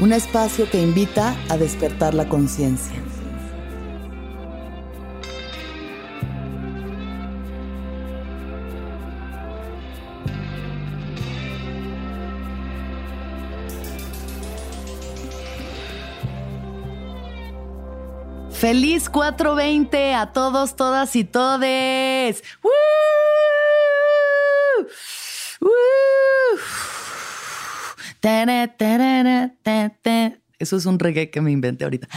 un espacio que invita a despertar la conciencia. Feliz 420 a todos, todas y todes. Eso es un reggae que me inventé ahorita.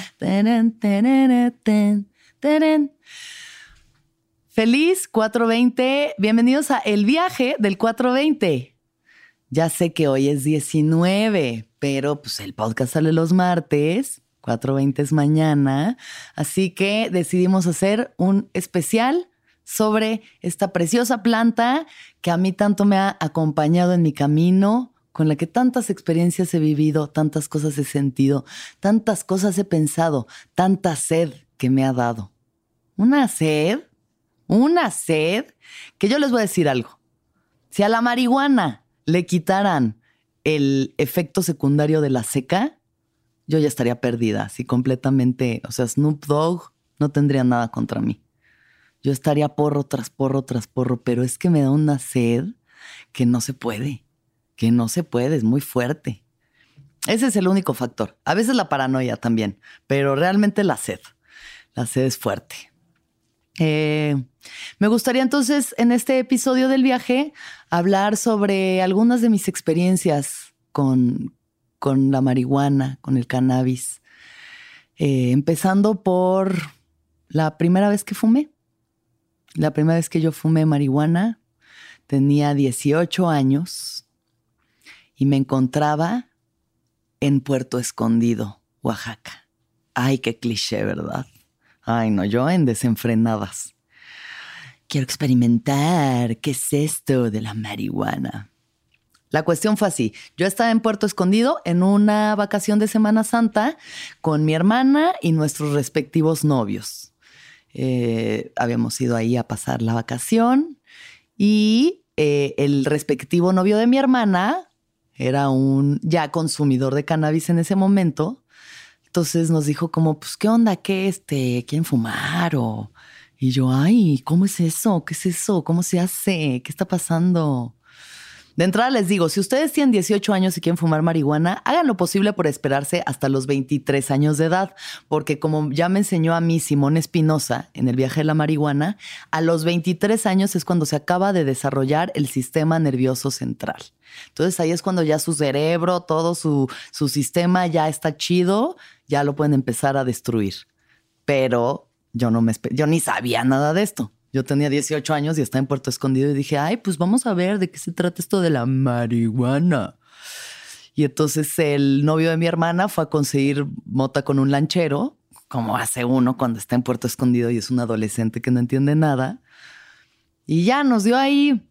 Feliz 420. Bienvenidos a El viaje del 420. Ya sé que hoy es 19, pero pues el podcast sale los martes. 420 es mañana. Así que decidimos hacer un especial sobre esta preciosa planta que a mí tanto me ha acompañado en mi camino con la que tantas experiencias he vivido, tantas cosas he sentido, tantas cosas he pensado, tanta sed que me ha dado. Una sed, una sed, que yo les voy a decir algo. Si a la marihuana le quitaran el efecto secundario de la seca, yo ya estaría perdida, así completamente, o sea, Snoop Dogg no tendría nada contra mí. Yo estaría porro tras porro tras porro, pero es que me da una sed que no se puede que no se puede, es muy fuerte. Ese es el único factor. A veces la paranoia también, pero realmente la sed. La sed es fuerte. Eh, me gustaría entonces en este episodio del viaje hablar sobre algunas de mis experiencias con, con la marihuana, con el cannabis. Eh, empezando por la primera vez que fumé. La primera vez que yo fumé marihuana tenía 18 años y me encontraba en Puerto Escondido, Oaxaca. Ay, qué cliché, ¿verdad? Ay, no, yo en desenfrenadas. Quiero experimentar qué es esto de la marihuana. La cuestión fue así. Yo estaba en Puerto Escondido en una vacación de Semana Santa con mi hermana y nuestros respectivos novios. Eh, habíamos ido ahí a pasar la vacación y eh, el respectivo novio de mi hermana era un ya consumidor de cannabis en ese momento. Entonces nos dijo como, pues, ¿qué onda? ¿Qué este? ¿Quieren fumar? O... Y yo, ay, ¿cómo es eso? ¿Qué es eso? ¿Cómo se hace? ¿Qué está pasando? De entrada les digo, si ustedes tienen 18 años y quieren fumar marihuana, hagan lo posible por esperarse hasta los 23 años de edad, porque como ya me enseñó a mí Simón Espinosa en el viaje de la marihuana, a los 23 años es cuando se acaba de desarrollar el sistema nervioso central. Entonces ahí es cuando ya su cerebro, todo su, su sistema ya está chido, ya lo pueden empezar a destruir. Pero yo no me yo ni sabía nada de esto. Yo tenía 18 años y estaba en Puerto Escondido y dije, ay, pues vamos a ver de qué se trata esto de la marihuana. Y entonces el novio de mi hermana fue a conseguir mota con un lanchero, como hace uno cuando está en Puerto Escondido y es un adolescente que no entiende nada. Y ya nos dio ahí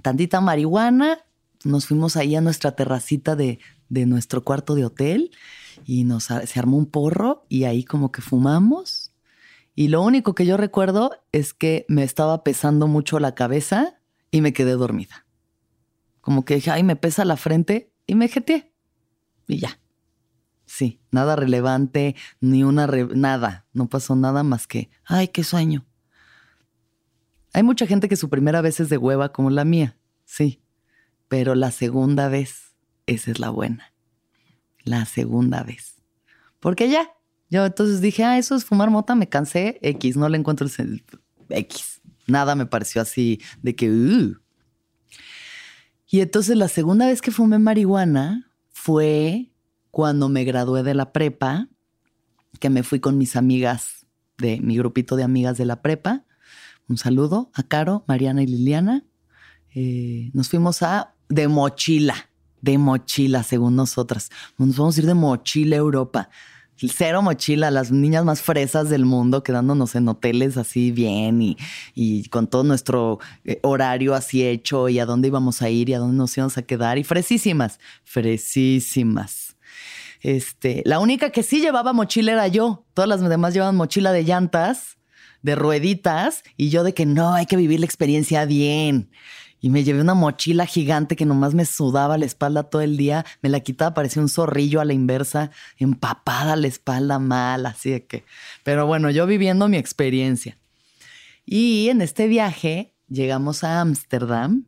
tantita marihuana. Nos fuimos ahí a nuestra terracita de, de nuestro cuarto de hotel y nos se armó un porro y ahí como que fumamos y lo único que yo recuerdo es que me estaba pesando mucho la cabeza y me quedé dormida. Como que dije, ay, me pesa la frente y me jeteé. Y ya. Sí, nada relevante, ni una... nada, no pasó nada más que, ay, qué sueño. Hay mucha gente que su primera vez es de hueva como la mía, sí, pero la segunda vez, esa es la buena. La segunda vez. Porque ya, yo entonces dije, ah, eso es fumar mota, me cansé, X, no le encuentro el X. Nada me pareció así de que, uh. Y entonces la segunda vez que fumé marihuana fue cuando me gradué de la prepa, que me fui con mis amigas de mi grupito de amigas de la prepa. Un saludo a Caro, Mariana y Liliana. Eh, nos fuimos a de mochila, de mochila, según nosotras. Nos vamos a ir de mochila a Europa. Cero mochila, las niñas más fresas del mundo, quedándonos en hoteles así bien y, y con todo nuestro eh, horario así hecho y a dónde íbamos a ir y a dónde nos íbamos a quedar. Y fresísimas, fresísimas. Este, la única que sí llevaba mochila era yo. Todas las demás llevaban mochila de llantas, de rueditas, y yo de que no, hay que vivir la experiencia bien. Y me llevé una mochila gigante que nomás me sudaba la espalda todo el día. Me la quitaba, parecía un zorrillo a la inversa, empapada la espalda mal, así de que. Pero bueno, yo viviendo mi experiencia. Y en este viaje llegamos a Ámsterdam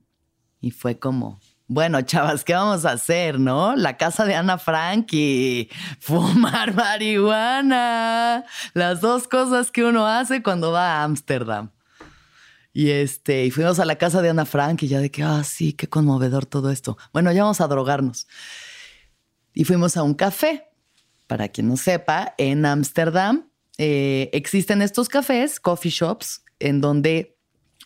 y fue como, bueno, chavas, ¿qué vamos a hacer, no? La casa de Ana Frank y fumar marihuana. Las dos cosas que uno hace cuando va a Ámsterdam. Y este, y fuimos a la casa de Ana Frank y ya de que, ah, sí, qué conmovedor todo esto. Bueno, ya vamos a drogarnos. Y fuimos a un café. Para quien no sepa, en Ámsterdam eh, existen estos cafés, coffee shops, en donde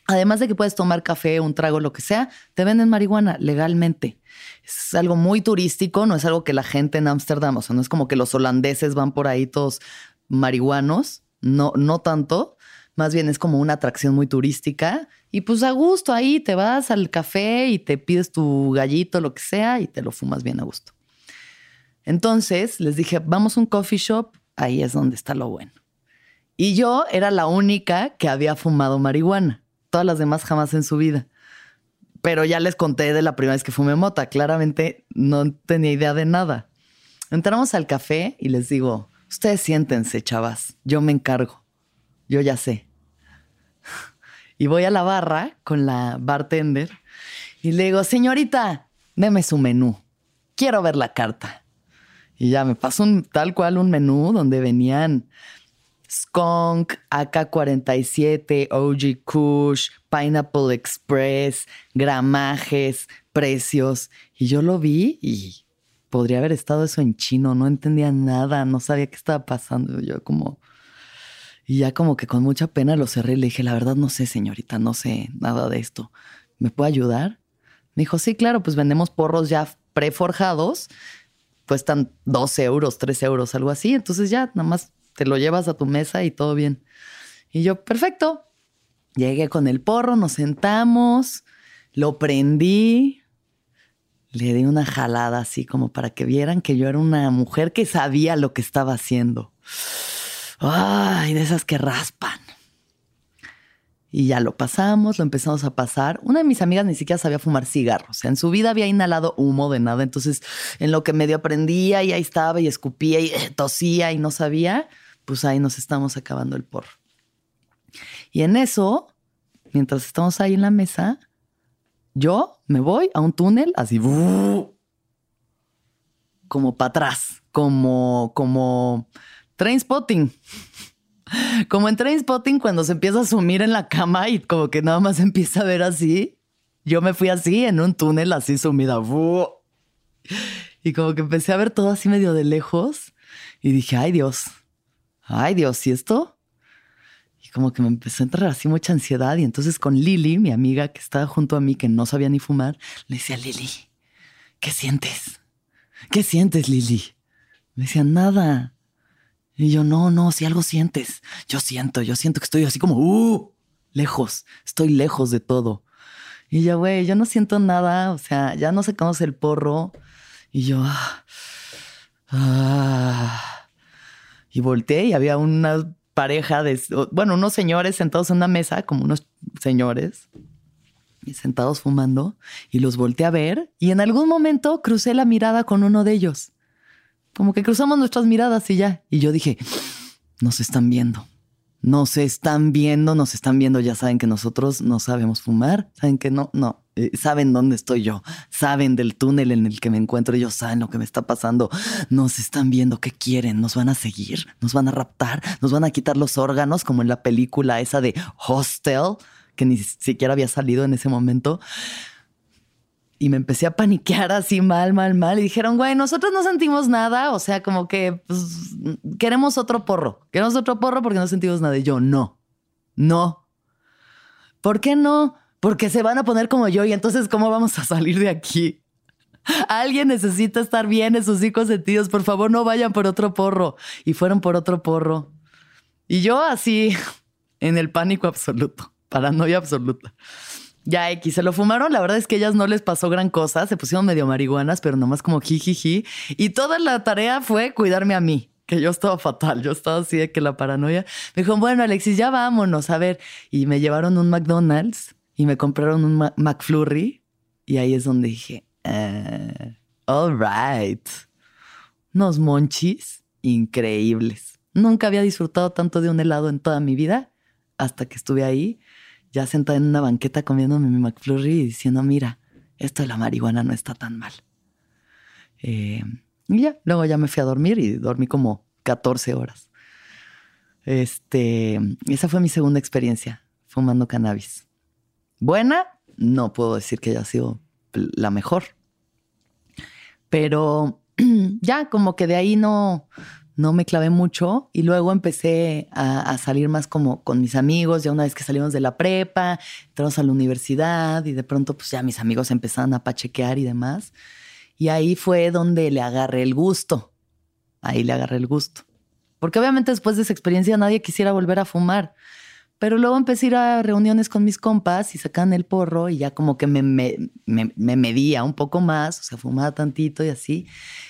Además de que puedes tomar café, un trago, lo que sea, te venden marihuana legalmente. Es algo muy turístico, no es algo que la gente en Ámsterdam, o sea, no es como que los holandeses van por ahí todos marihuanos, no, no tanto. Más bien es como una atracción muy turística. Y pues a gusto ahí te vas al café y te pides tu gallito, lo que sea, y te lo fumas bien a gusto. Entonces les dije, vamos a un coffee shop, ahí es donde está lo bueno. Y yo era la única que había fumado marihuana todas las demás jamás en su vida. Pero ya les conté de la primera vez que fumé mota. Claramente no tenía idea de nada. Entramos al café y les digo, ustedes siéntense, chavas. Yo me encargo. Yo ya sé. Y voy a la barra con la bartender y le digo, señorita, deme su menú. Quiero ver la carta. Y ya me pasó un, tal cual un menú donde venían Skunk, AK-47, OG Kush, Pineapple Express, gramajes, precios. Y yo lo vi y podría haber estado eso en chino, no entendía nada, no sabía qué estaba pasando. Yo como... Y ya como que con mucha pena lo cerré y le dije, la verdad no sé, señorita, no sé nada de esto. ¿Me puede ayudar? Me dijo, sí, claro, pues vendemos porros ya preforjados, cuestan 12 euros, 3 euros, algo así. Entonces ya nada más te lo llevas a tu mesa y todo bien. Y yo, perfecto. Llegué con el porro, nos sentamos, lo prendí, le di una jalada así como para que vieran que yo era una mujer que sabía lo que estaba haciendo. Ay, de esas que raspan. Y ya lo pasamos, lo empezamos a pasar. Una de mis amigas ni siquiera sabía fumar cigarros. En su vida había inhalado humo de nada. Entonces, en lo que medio aprendía y ahí estaba y escupía y tosía y no sabía, pues ahí nos estamos acabando el porro. Y en eso, mientras estamos ahí en la mesa, yo me voy a un túnel así, como para atrás, como, como train spotting. Como en train spotting cuando se empieza a sumir en la cama y como que nada más empieza a ver así. Yo me fui así en un túnel así sumida. Y como que empecé a ver todo así medio de lejos y dije, ay Dios, ay Dios, ¿y esto? Y como que me empezó a entrar así mucha ansiedad. Y entonces con Lili, mi amiga que estaba junto a mí, que no sabía ni fumar, le decía, Lili, ¿qué sientes? ¿Qué sientes, Lili? Me decía, nada. Y yo, no, no, si algo sientes. Yo siento, yo siento que estoy así como, uh, lejos, estoy lejos de todo. Y yo, güey, yo no siento nada, o sea, ya no sacamos el porro. Y yo, ah, ah y volteé y había una pareja de, bueno, unos señores sentados en una mesa, como unos señores. sentados fumando y los volteé a ver y en algún momento crucé la mirada con uno de ellos. Como que cruzamos nuestras miradas y ya. Y yo dije, nos están viendo. Nos están viendo, nos están viendo. Ya saben que nosotros no sabemos fumar. Saben que no, no. Eh, saben dónde estoy yo. Saben del túnel en el que me encuentro. Ellos saben lo que me está pasando. Nos están viendo. ¿Qué quieren? Nos van a seguir. Nos van a raptar. Nos van a quitar los órganos, como en la película esa de Hostel, que ni siquiera había salido en ese momento y me empecé a paniquear así mal, mal, mal. Y dijeron, güey, nosotros no sentimos nada. O sea, como que pues, queremos otro porro. Queremos otro porro porque no sentimos nada. Y yo, no, no. ¿Por qué no? Porque se van a poner como yo y entonces, ¿cómo vamos a salir de aquí? Alguien necesita estar bien en sus cinco sentidos. Por favor, no vayan por otro porro. Y fueron por otro porro. Y yo así, en el pánico absoluto, paranoia absoluta. Ya X, se lo fumaron. La verdad es que ellas no les pasó gran cosa. Se pusieron medio marihuanas, pero nomás como jijiji. Y toda la tarea fue cuidarme a mí, que yo estaba fatal. Yo estaba así de que la paranoia. Me dijo, bueno, Alexis, ya vámonos a ver. Y me llevaron un McDonald's y me compraron un McFlurry. Y ahí es donde dije, uh, all right. Unos monchis increíbles. Nunca había disfrutado tanto de un helado en toda mi vida hasta que estuve ahí ya sentada en una banqueta comiéndome mi McFlurry y diciendo, mira, esto de la marihuana no está tan mal. Eh, y ya, luego ya me fui a dormir y dormí como 14 horas. Este, esa fue mi segunda experiencia fumando cannabis. Buena, no puedo decir que haya sido la mejor. Pero ya como que de ahí no, no me clavé mucho y luego empecé a, salir más como con mis amigos, ya una vez que salimos de la prepa, entramos a la universidad y de pronto pues ya mis amigos empezaron a pachequear y demás. Y ahí fue donde le agarré el gusto, ahí le agarré el gusto. Porque obviamente después de esa experiencia nadie quisiera volver a fumar. Pero luego empecé a ir a reuniones con mis compas y sacaban el porro y ya como que me, me, me, me medía un poco más, o sea, fumaba tantito y así.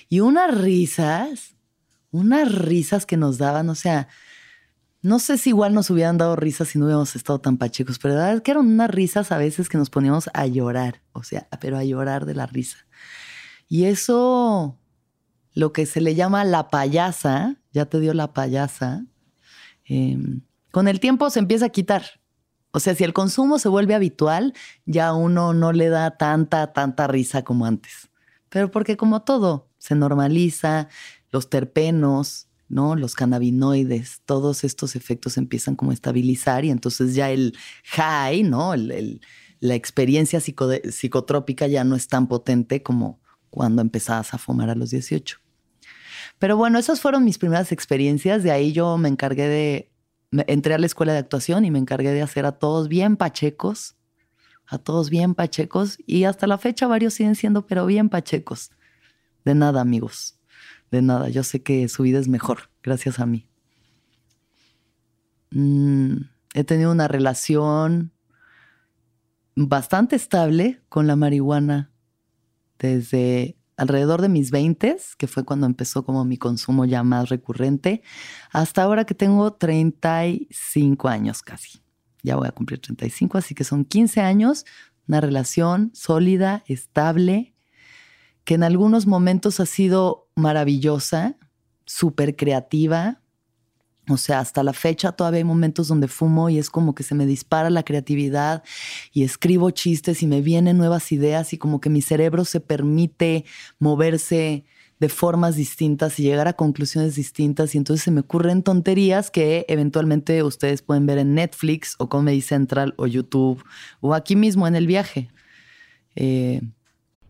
Y unas risas unas risas que nos daban, o sea, no sé si igual nos hubieran dado risas si no hubiéramos estado tan pachecos, pero la verdad es que eran unas risas a veces que nos poníamos a llorar, o sea, pero a llorar de la risa. Y eso, lo que se le llama la payasa, ya te dio la payasa, em, con el tiempo se empieza a quitar. O sea, si el consumo se vuelve habitual, ya uno no le da tanta, tanta risa como antes. Pero porque como todo, se normaliza, los terpenos, ¿no? Los cannabinoides, todos estos efectos empiezan como a estabilizar y entonces ya el high, ¿no? la experiencia psicotrópica ya no es tan potente como cuando empezabas a fumar a los 18. Pero bueno, esas fueron mis primeras experiencias. De ahí yo me encargué de, entré a la escuela de actuación y me encargué de hacer a todos bien pachecos, a todos bien pachecos y hasta la fecha varios siguen siendo, pero bien pachecos. De nada, amigos de nada. Yo sé que su vida es mejor gracias a mí. Mm, he tenido una relación bastante estable con la marihuana desde alrededor de mis 20, que fue cuando empezó como mi consumo ya más recurrente, hasta ahora que tengo 35 años casi. Ya voy a cumplir 35, así que son 15 años, una relación sólida, estable, que en algunos momentos ha sido maravillosa, súper creativa. O sea, hasta la fecha todavía hay momentos donde fumo y es como que se me dispara la creatividad y escribo chistes y me vienen nuevas ideas y como que mi cerebro se permite moverse de formas distintas y llegar a conclusiones distintas y entonces se me ocurren tonterías que eventualmente ustedes pueden ver en Netflix o Comedy Central o YouTube o aquí mismo en el viaje. Eh,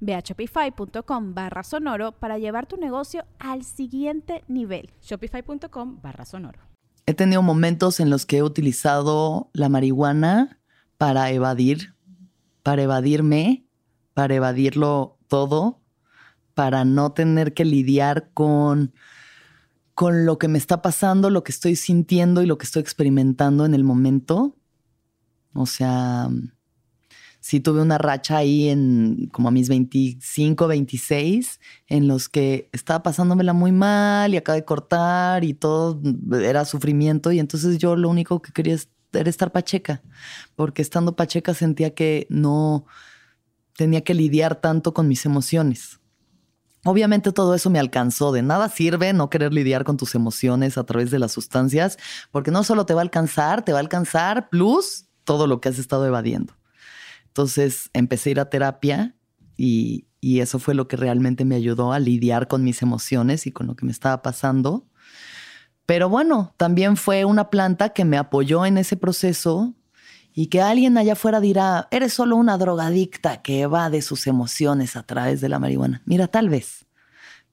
Ve a shopify.com barra sonoro para llevar tu negocio al siguiente nivel. Shopify.com barra sonoro. He tenido momentos en los que he utilizado la marihuana para evadir, para evadirme, para evadirlo todo, para no tener que lidiar con, con lo que me está pasando, lo que estoy sintiendo y lo que estoy experimentando en el momento. O sea, sí tuve una racha ahí en como a mis 25, 26, en los que estaba pasándomela muy mal y acabé de cortar y todo era sufrimiento y entonces yo lo único que quería era estar pacheca, porque estando pacheca sentía que no tenía que lidiar tanto con mis emociones. Obviamente todo eso me alcanzó. De nada sirve no querer lidiar con tus emociones a través de las sustancias, porque no solo te va a alcanzar, te va a alcanzar plus todo lo que has estado evadiendo. Entonces empecé a ir a terapia y, eso fue lo que realmente me ayudó a lidiar con mis emociones y con lo que me estaba pasando. Pero bueno, también fue una planta que me apoyó en ese proceso y que alguien allá afuera dirá, eres solo una drogadicta que evade sus emociones a través de la marihuana. Mira, tal vez,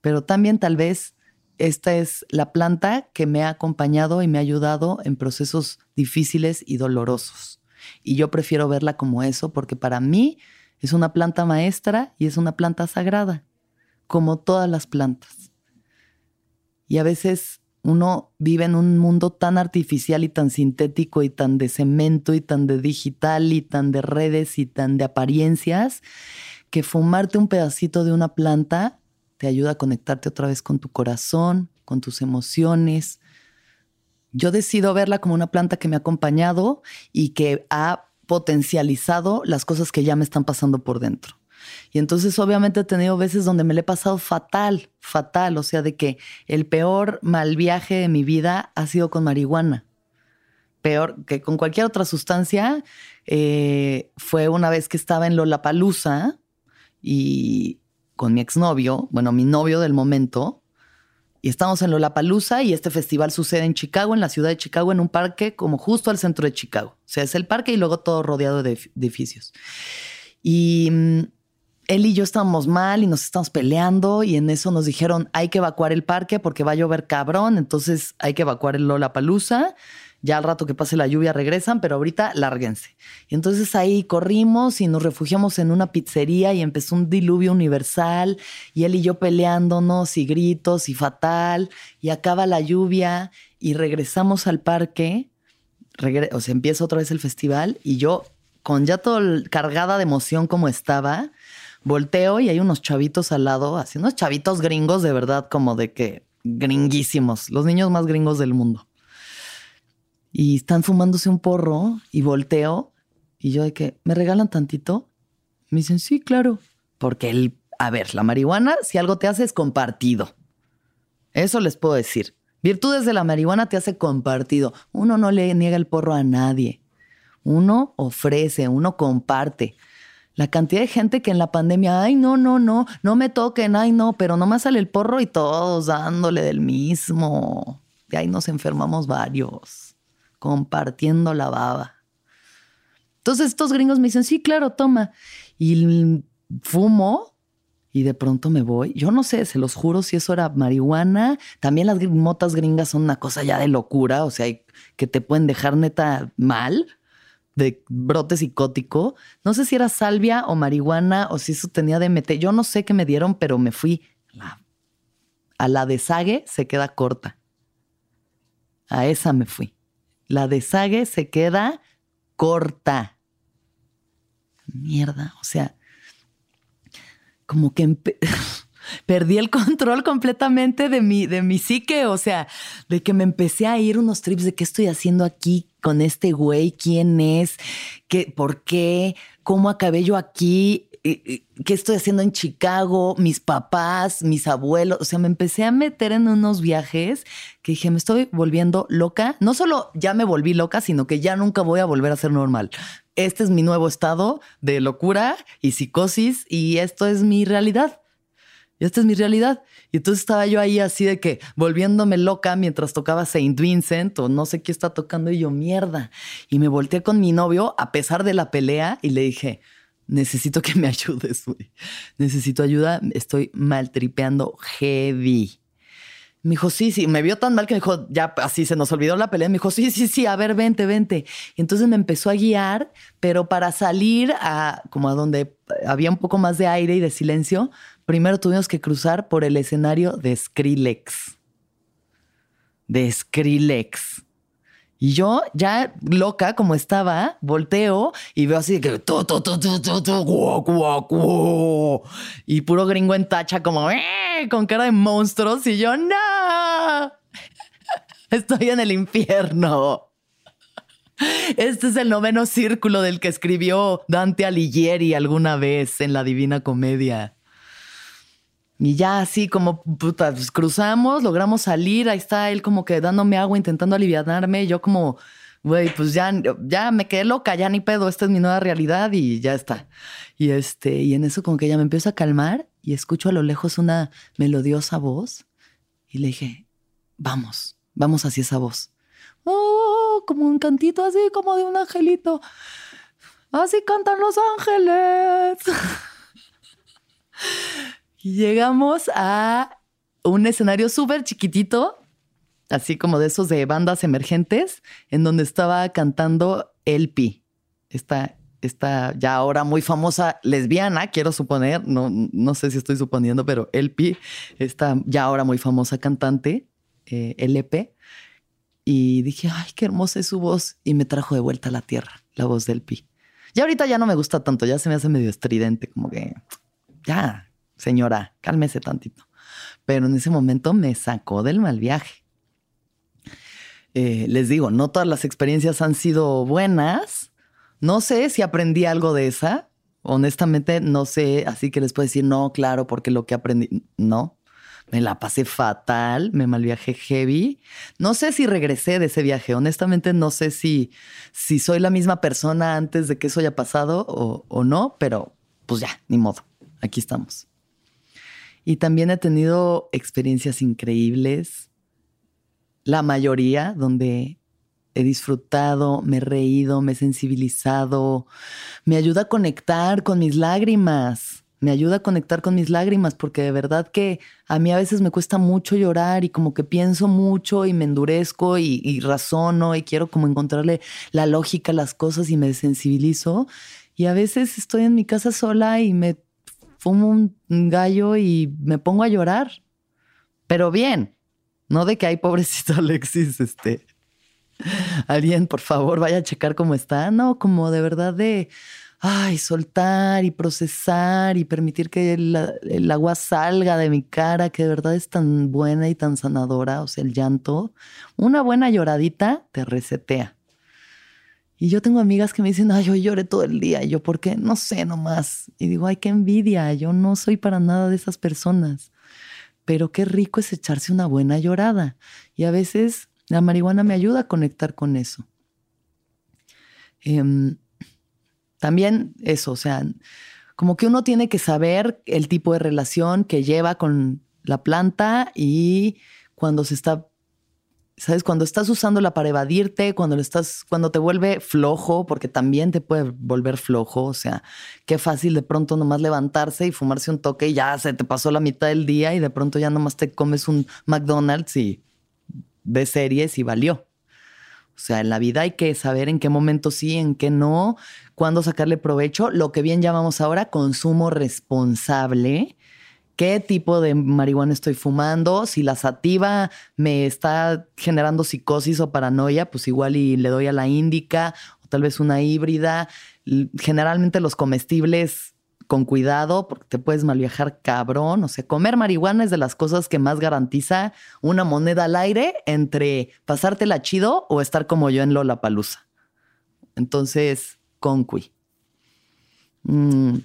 pero también tal vez esta es la planta que me ha acompañado y me ha ayudado en procesos difíciles y dolorosos. Y yo prefiero verla como eso porque para mí es una planta maestra y es una planta sagrada, como todas las plantas. Y a veces uno vive en un mundo tan artificial y tan sintético y tan de cemento y tan de digital y tan de redes y tan de apariencias que fumarte un pedacito de una planta te ayuda a conectarte otra vez con tu corazón, con tus emociones, yo decido verla como una planta que me ha acompañado y que ha potencializado las cosas que ya me están pasando por dentro. Y entonces obviamente he tenido veces donde me le he pasado fatal, fatal, o sea, de que el peor mal viaje de mi vida ha sido con marihuana. Peor que con cualquier otra sustancia. Eh, fue una vez que estaba en Lollapalooza y con mi exnovio, bueno, mi novio del momento, y estamos en Lollapalooza y este festival sucede en Chicago, en la ciudad de Chicago, en un parque como justo al centro de Chicago. O sea, es el parque y luego todo rodeado de edificios. Y mm, él y yo estábamos mal y nos estamos peleando y en eso nos dijeron hay que evacuar el parque porque va a llover cabrón, entonces hay que evacuar el Lollapalooza ya al rato que pase la lluvia regresan, pero ahorita lárguense. Y entonces ahí corrimos y nos refugiamos en una pizzería y empezó un diluvio universal y él y yo peleándonos y gritos y fatal. Y acaba la lluvia y regresamos al parque, o sea, empieza otra vez el festival y yo con ya todo cargada de emoción como estaba, volteo y hay unos chavitos al lado, así unos chavitos gringos de verdad como de que gringuísimos, los niños más gringos del mundo y están fumándose un porro y volteo y yo de que, ¿me regalan tantito? Me dicen, sí, claro. Porque el, a ver, la marihuana, si algo te hace es compartido. Eso les puedo decir. Virtudes de la marihuana te hace compartido. Uno no le niega el porro a nadie. Uno ofrece, uno comparte. La cantidad de gente que en la pandemia, ay, no, no, no, no me toquen, ay, no, pero no me sale el porro y todos dándole del mismo. De ahí nos enfermamos varios compartiendo la baba. Entonces estos gringos me dicen, sí, claro, toma. Y fumo y de pronto me voy. Yo no sé, se los juro si eso era marihuana. También las motas gringas son una cosa ya de locura, o sea, que te pueden dejar neta mal, de brote psicótico. No sé si era salvia o marihuana o si eso tenía meter. Yo no sé qué me dieron, pero me fui. a la de Sague se queda corta. A esa me fui la de se queda corta. Mierda, o sea, como que perdí el control completamente de mi, de mi psique, o sea, de que me empecé a ir unos trips de qué estoy haciendo aquí con este güey, quién es, qué, por qué, cómo acabé yo aquí, qué estoy haciendo en Chicago, mis papás, mis abuelos, o sea, me empecé a meter en unos viajes que dije, me estoy volviendo loca. No solo ya me volví loca, sino que ya nunca voy a volver a ser normal. Este es mi nuevo estado de locura y psicosis y esto es mi realidad. Y esta es mi realidad. Y entonces estaba yo ahí así de que volviéndome loca mientras tocaba Saint Vincent o no sé qué está tocando y yo mierda. Y me volteé con mi novio a pesar de la pelea y le dije, necesito que me ayudes, güey. Necesito ayuda, estoy maltripeando heavy. Me dijo, sí, sí, me vio tan mal que me dijo, ya así se nos olvidó la pelea. Me dijo, sí, sí, sí, a ver, vente, vente. Y entonces me empezó a guiar, pero para salir a como a donde había un poco más de aire y de silencio, primero tuvimos que cruzar por el escenario de Skrillex. De Skrillex. Y yo, ya loca como estaba, volteo y veo así que y puro gringo en tacha como eh", con cara de monstruos y yo no estoy en el infierno. Este es el noveno círculo del que escribió Dante Alighieri alguna vez en la Divina Comedia. Y ya así como puta, pues, cruzamos, logramos salir, ahí está él como que dándome agua, intentando aliviarme, yo como, güey, pues ya, ya me quedé loca, ya ni pedo, esta es mi nueva realidad y ya está. Y este, y en eso como que ya me empiezo a calmar y escucho a lo lejos una melodiosa voz y le dije, vamos, vamos hacia esa voz. Oh, como un cantito así, como de un angelito. Así cantan los ángeles. Llegamos a un escenario súper chiquitito, así como de esos de bandas emergentes, en donde estaba cantando Elpi, esta, esta ya ahora muy famosa lesbiana, quiero suponer, no, no sé si estoy suponiendo, pero Elpi, esta ya ahora muy famosa cantante, eh, LP. Y dije, ay, qué hermosa es su voz. Y me trajo de vuelta a la tierra, la voz de Elpi. Y ahorita ya no me gusta tanto, ya se me hace medio estridente, como que ya, señora, cálmese tantito. Pero en ese momento me sacó del mal viaje. Eh, les digo, no todas las experiencias han sido buenas. No sé si aprendí algo de esa. Honestamente, no sé. Así que les puedo decir, no, claro, porque lo que aprendí, no. Me la pasé fatal, me mal viajé heavy. No sé si regresé de ese viaje. Honestamente, no sé si, si soy la misma persona antes de que eso haya pasado o, o no, pero pues ya, ni modo. Aquí estamos. Y también he tenido experiencias increíbles, la mayoría donde he disfrutado, me he reído, me he sensibilizado, me ayuda a conectar con mis lágrimas, me ayuda a conectar con mis lágrimas, porque de verdad que a mí a veces me cuesta mucho llorar y como que pienso mucho y me endurezco y, razono y quiero como encontrarle la lógica a las cosas y me desensibilizo. Y a veces estoy en mi casa sola y me fumo un gallo y me pongo a llorar. Pero bien, no de que hay pobrecito Alexis, este. Alguien, por favor, vaya a checar cómo está. No, como de verdad de, ay, soltar y procesar y permitir que el, agua salga de mi cara, que de verdad es tan buena y tan sanadora, o sea, el llanto. Una buena lloradita te resetea. Y yo tengo amigas que me dicen, ay, yo lloré todo el día. Y yo, ¿por qué? No sé nomás. Y digo, ay, qué envidia. Yo no soy para nada de esas personas. Pero qué rico es echarse una buena llorada. Y a veces la marihuana me ayuda a conectar con eso. Em, también eso, o sea, como que uno tiene que saber el tipo de relación que lleva con la planta y cuando se está ¿Sabes? Cuando estás usándola para evadirte, cuando lo estás, cuando te vuelve flojo, porque también te puede volver flojo. O sea, qué fácil de pronto nomás levantarse y fumarse un toque y ya se te pasó la mitad del día y de pronto ya nomás te comes un McDonald's y ves series y valió. O sea, en la vida hay que saber en qué momento sí, en qué no, cuándo sacarle provecho. Lo que bien llamamos ahora consumo responsable qué tipo de marihuana estoy fumando, si la sativa me está generando psicosis o paranoia, pues igual y le doy a la índica o tal vez una híbrida. Generalmente los comestibles con cuidado porque te puedes mal viajar cabrón. O sea, comer marihuana es de las cosas que más garantiza una moneda al aire entre pasártela chido o estar como yo en Lola Palusa. Entonces, con mm,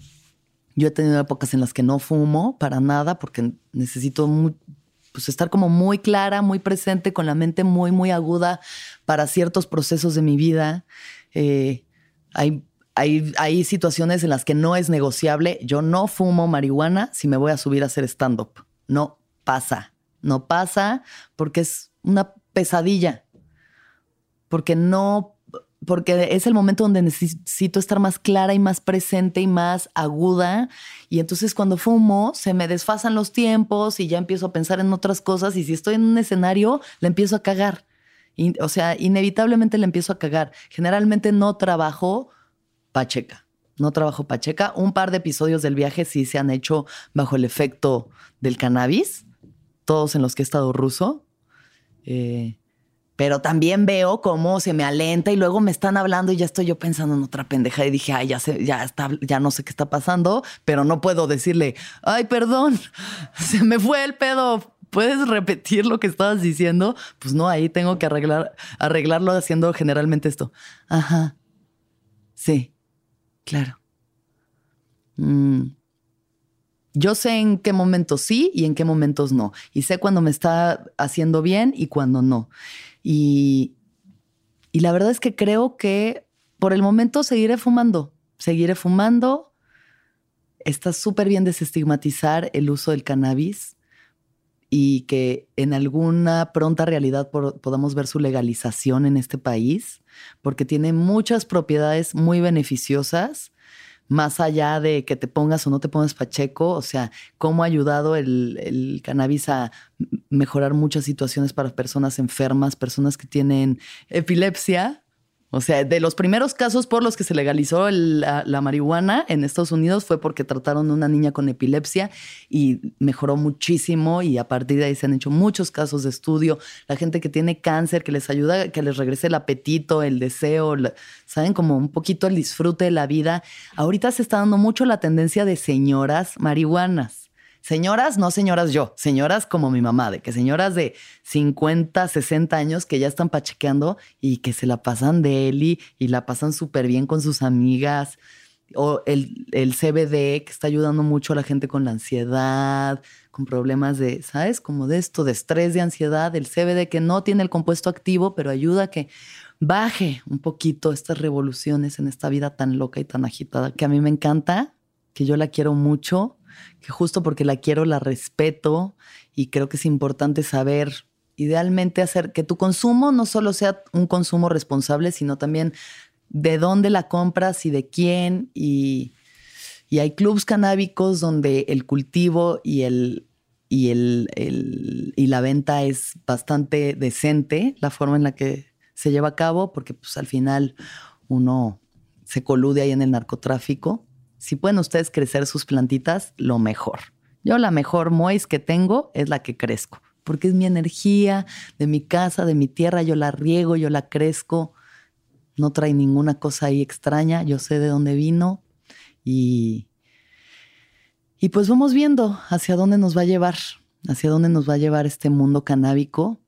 yo he tenido épocas en las que no fumo para nada porque necesito pues estar como muy clara, muy presente, con la mente muy, muy aguda para ciertos procesos de mi vida. Eh, hay hay, situaciones en las que no es negociable. Yo no fumo marihuana si me voy a subir a hacer stand-up. No pasa. No pasa porque es una pesadilla. Porque no porque es el momento donde necesito estar más clara y más presente y más aguda. Y entonces cuando fumo se me desfasan los tiempos y ya empiezo a pensar en otras cosas. Y si estoy en un escenario, le empiezo a cagar. o sea, inevitablemente le empiezo a cagar. Generalmente no trabajo Pacheca. No trabajo Pacheca. Un par de episodios del viaje sí se han hecho bajo el efecto del cannabis, todos en los que he estado ruso. Eh, pero también veo cómo se me alenta y luego me están hablando y ya estoy yo pensando en otra pendeja y dije, ay, ya sé, ya está, ya no sé qué está pasando, pero no puedo decirle, ay, perdón, se me fue el pedo. ¿Puedes repetir lo que estabas diciendo? Pues no, ahí tengo que arreglar, arreglarlo haciendo generalmente esto. Ajá. Sí. Claro. Mm. Yo sé en qué momentos sí y en qué momentos no. Y sé cuando me está haciendo bien y cuando no. Y, y la verdad es que creo que por el momento seguiré fumando. Seguiré fumando. Está súper bien desestigmatizar el uso del cannabis y que en alguna pronta realidad podamos ver su legalización en este país porque tiene muchas propiedades muy beneficiosas, más allá de que te pongas o no te pongas pacheco, o sea, cómo ha ayudado el, el cannabis a mejorar muchas situaciones para personas enfermas, personas que tienen epilepsia, o sea, de los primeros casos por los que se legalizó la, marihuana en Estados Unidos fue porque trataron a una niña con epilepsia y mejoró muchísimo y a partir de ahí se han hecho muchos casos de estudio. La gente que tiene cáncer, que les ayuda, que les regrese el apetito, el deseo, saben, como un poquito el disfrute de la vida. Ahorita se está dando mucho la tendencia de señoras marihuanas. Señoras, no señoras yo, señoras como mi mamá, de que señoras de 50, 60 años que ya están pachequeando y que se la pasan de él y, la pasan súper bien con sus amigas. O el, el CBD que está ayudando mucho a la gente con la ansiedad, con problemas de, ¿sabes? Como de esto, de estrés, de ansiedad. El CBD que no tiene el compuesto activo, pero ayuda a que baje un poquito estas revoluciones en esta vida tan loca y tan agitada, que a mí me encanta, que yo la quiero mucho que justo porque la quiero, la respeto y creo que es importante saber, idealmente hacer que tu consumo no solo sea un consumo responsable, sino también de dónde la compras y de quién. Y, hay clubs canábicos donde el cultivo y el, y, el, y la venta es bastante decente, la forma en la que se lleva a cabo, porque pues al final uno se colude ahí en el narcotráfico si pueden ustedes crecer sus plantitas, lo mejor. Yo la mejor mois que tengo es la que crezco, porque es mi energía de mi casa, de mi tierra, yo la riego, yo la crezco, no trae ninguna cosa ahí extraña, yo sé de dónde vino y, y pues vamos viendo hacia dónde nos va a llevar, hacia dónde nos va a llevar este mundo canábico,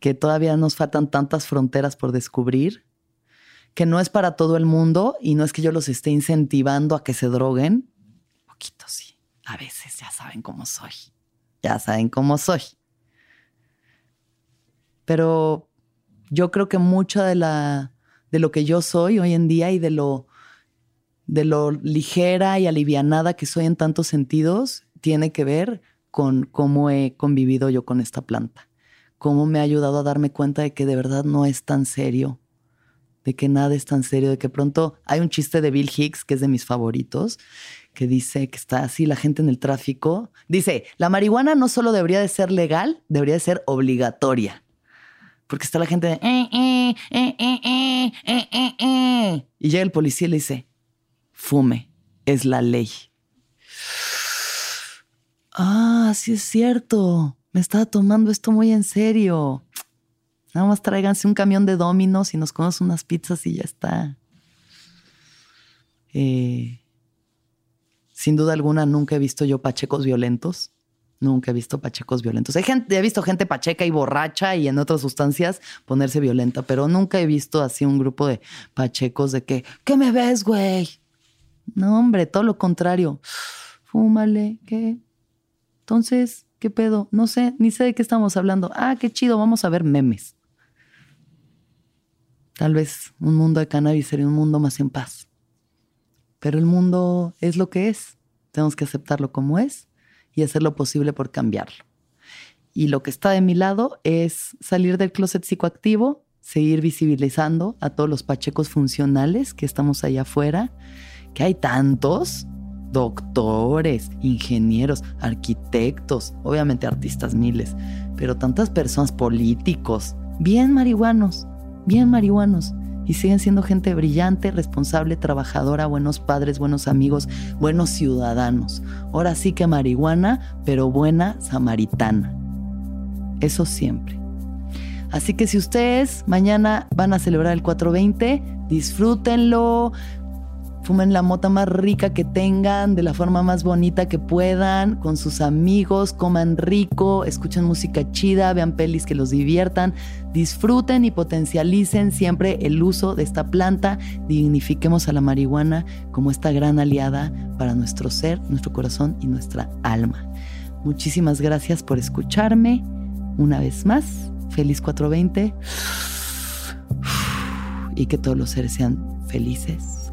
que todavía nos faltan tantas fronteras por descubrir que no es para todo el mundo y no es que yo los esté incentivando a que se droguen. Poquito sí. A veces ya saben cómo soy. Ya saben cómo soy. Pero yo creo que mucho de la de lo que yo soy hoy en día y de lo de lo ligera y alivianada que soy en tantos sentidos tiene que ver con cómo he convivido yo con esta planta. Cómo me ha ayudado a darme cuenta de que de verdad no es tan serio de que nada es tan serio, de que pronto hay un chiste de Bill Hicks, que es de mis favoritos, que dice que está así la gente en el tráfico. Dice, la marihuana no solo debería de ser legal, debería de ser obligatoria. Porque está la gente de... Eh, eh, eh, y llega el policía y le dice, fume, es la ley. Ah, sí es cierto. Me estaba tomando esto muy en serio. Nada más tráiganse un camión de dominos y nos comemos unas pizzas y ya está. Eh, sin duda alguna nunca he visto yo pachecos violentos. Nunca he visto pachecos violentos. He, visto gente pacheca y borracha y en otras sustancias ponerse violenta, pero nunca he visto así un grupo de pachecos de que, ¿qué me ves, güey? No, hombre, todo lo contrario. Fúmale, ¿qué? Entonces, ¿qué pedo? No sé, ni sé de qué estamos hablando. Ah, qué chido, vamos a ver memes. Tal vez un mundo de cannabis sería un mundo más en paz. Pero el mundo es lo que es. Tenemos que aceptarlo como es y hacer lo posible por cambiarlo. Y lo que está de mi lado es salir del closet psicoactivo, seguir visibilizando a todos los pachecos funcionales que estamos allá afuera, que hay tantos, doctores, ingenieros, arquitectos, obviamente artistas miles, pero tantas personas políticos, bien marihuanos, bien marihuanos y siguen siendo gente brillante, responsable, trabajadora, buenos padres, buenos amigos, buenos ciudadanos. Ahora sí que marihuana, pero buena samaritana. Eso siempre. Así que si ustedes mañana van a celebrar el 420, disfrútenlo, fumen la mota más rica que tengan, de la forma más bonita que puedan, con sus amigos, coman rico, escuchen música chida, vean pelis que los diviertan, disfruten y potencialicen siempre el uso de esta planta, dignifiquemos a la marihuana como esta gran aliada para nuestro ser, nuestro corazón y nuestra alma. Muchísimas gracias por escucharme una vez más. Feliz 420 y que todos los seres sean felices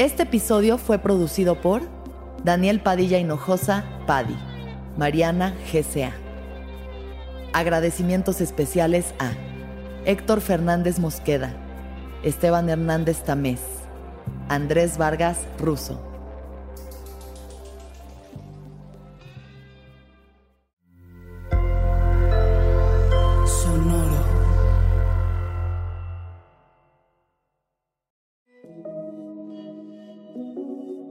Este episodio fue producido por Daniel Padilla Hinojosa, Padi, Mariana GCA. Agradecimientos especiales a Héctor Fernández Mosqueda, Esteban Hernández Tamés, Andrés Vargas Russo.